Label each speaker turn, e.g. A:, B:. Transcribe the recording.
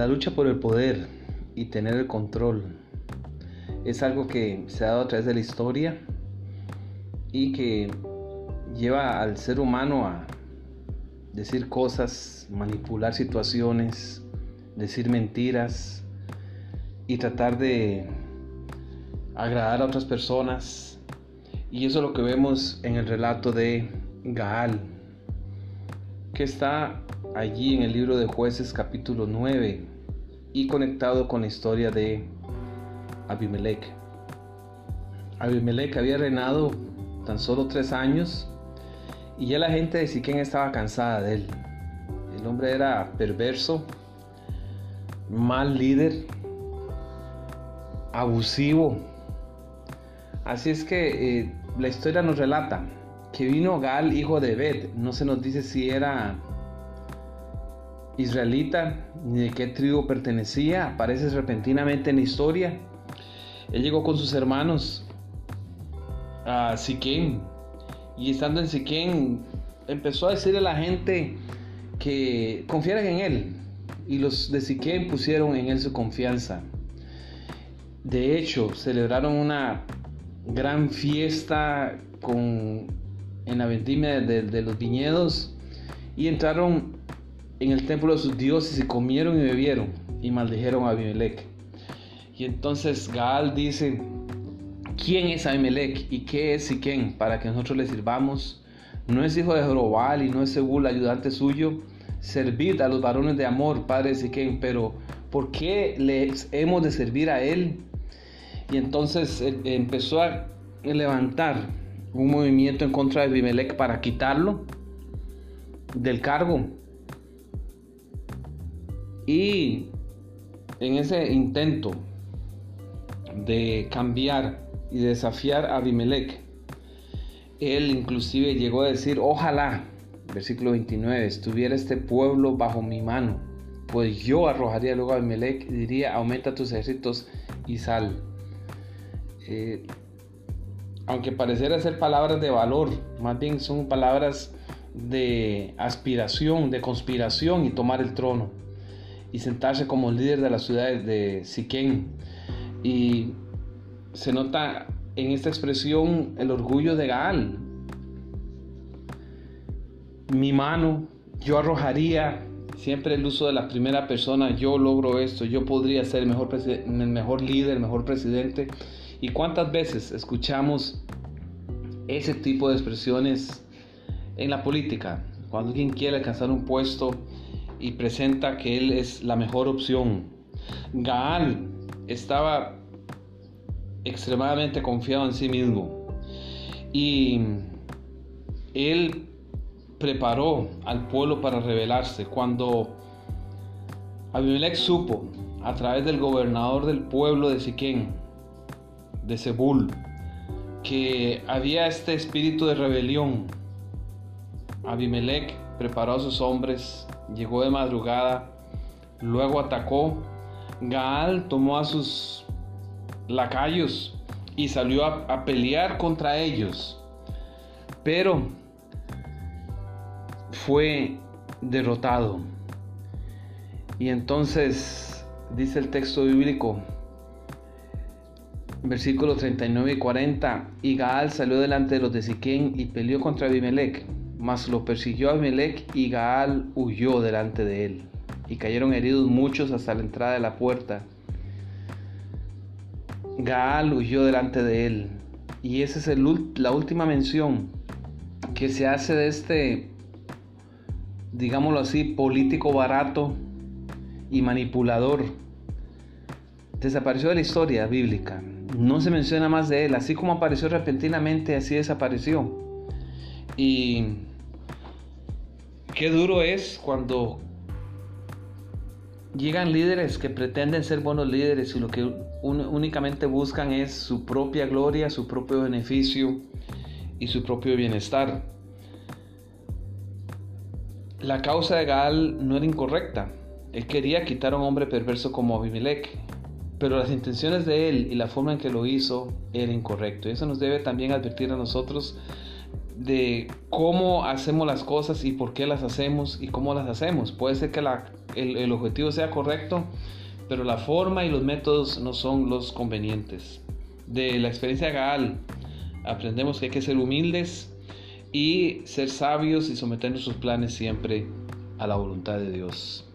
A: La lucha por el poder y tener el control es algo que se ha dado a través de la historia y que lleva al ser humano a decir cosas, manipular situaciones, decir mentiras y tratar de agradar a otras personas. Y eso es lo que vemos en el relato de Gaal, que está allí en el libro de jueces capítulo 9 y conectado con la historia de Abimelech. Abimelech había reinado tan solo tres años y ya la gente de Siquén estaba cansada de él. El hombre era perverso, mal líder, abusivo. Así es que eh, la historia nos relata que vino Gal, hijo de Bet. No se nos dice si era israelita ni de qué tribu pertenecía. Aparece repentinamente en la historia. Él llegó con sus hermanos a Siquén y estando en Siquén empezó a decirle a la gente que confiaran en él y los de Siquén pusieron en él su confianza. De hecho, celebraron una gran fiesta con, en la vendimia de, de los viñedos y entraron en el templo de sus dioses y comieron y bebieron y maldijeron a Abimelech. Y entonces Gaal dice, ¿quién es Abimelech y qué es Siquén para que nosotros le sirvamos? No es hijo de Jorobal y no es Según ayudante suyo. Servid a los varones de amor, padre Siquén, pero ¿por qué les hemos de servir a él? Y entonces empezó a levantar un movimiento en contra de Abimelech para quitarlo del cargo. Y en ese intento de cambiar y desafiar a Abimelech. Él inclusive llegó a decir, ojalá, versículo 29, estuviera este pueblo bajo mi mano, pues yo arrojaría luego a Abimelech y diría, aumenta tus ejércitos y sal. Eh, aunque pareciera ser palabras de valor, más bien son palabras de aspiración, de conspiración y tomar el trono y sentarse como líder de la ciudad de Siquén y se nota en esta expresión el orgullo de Gaal. Mi mano, yo arrojaría siempre el uso de la primera persona, yo logro esto, yo podría ser el mejor, el mejor líder, el mejor presidente. ¿Y cuántas veces escuchamos ese tipo de expresiones en la política? Cuando alguien quiere alcanzar un puesto y presenta que él es la mejor opción. Gaal estaba extremadamente confiado en sí mismo y él preparó al pueblo para rebelarse. Cuando Abimelech supo a través del gobernador del pueblo de Siquén, de Zebul, que había este espíritu de rebelión, Abimelech preparó a sus hombres, llegó de madrugada, luego atacó Gaal tomó a sus lacayos y salió a, pelear contra ellos, pero fue derrotado. Y entonces dice el texto bíblico, versículos 39 y 40, y Gaal salió delante de los de Siquén y peleó contra Abimelech, mas lo persiguió Abimelech y Gaal huyó delante de él y cayeron heridos muchos hasta la entrada de la puerta. Gaal huyó delante de él. Y esa es la última mención que se hace de este, digámoslo así, político barato y manipulador. Desapareció de la historia bíblica. No se menciona más de él. Así como apareció repentinamente, así desapareció. Y qué duro es cuando Llegan líderes que pretenden ser buenos líderes y lo que únicamente buscan es su propia gloria, su propio beneficio y su propio bienestar. La causa de Gaal no era incorrecta. Él quería quitar a un hombre perverso como Abimelech, pero las intenciones de él y la forma en que lo hizo era incorrecto. Eso nos debe también advertir a nosotros de cómo hacemos las cosas y por qué las hacemos y cómo las hacemos. Puede ser que el, objetivo sea correcto, pero la forma y los métodos no son los convenientes. De la experiencia de Gaal aprendemos que hay que ser humildes y ser sabios y someter nuestros planes siempre a la voluntad de Dios.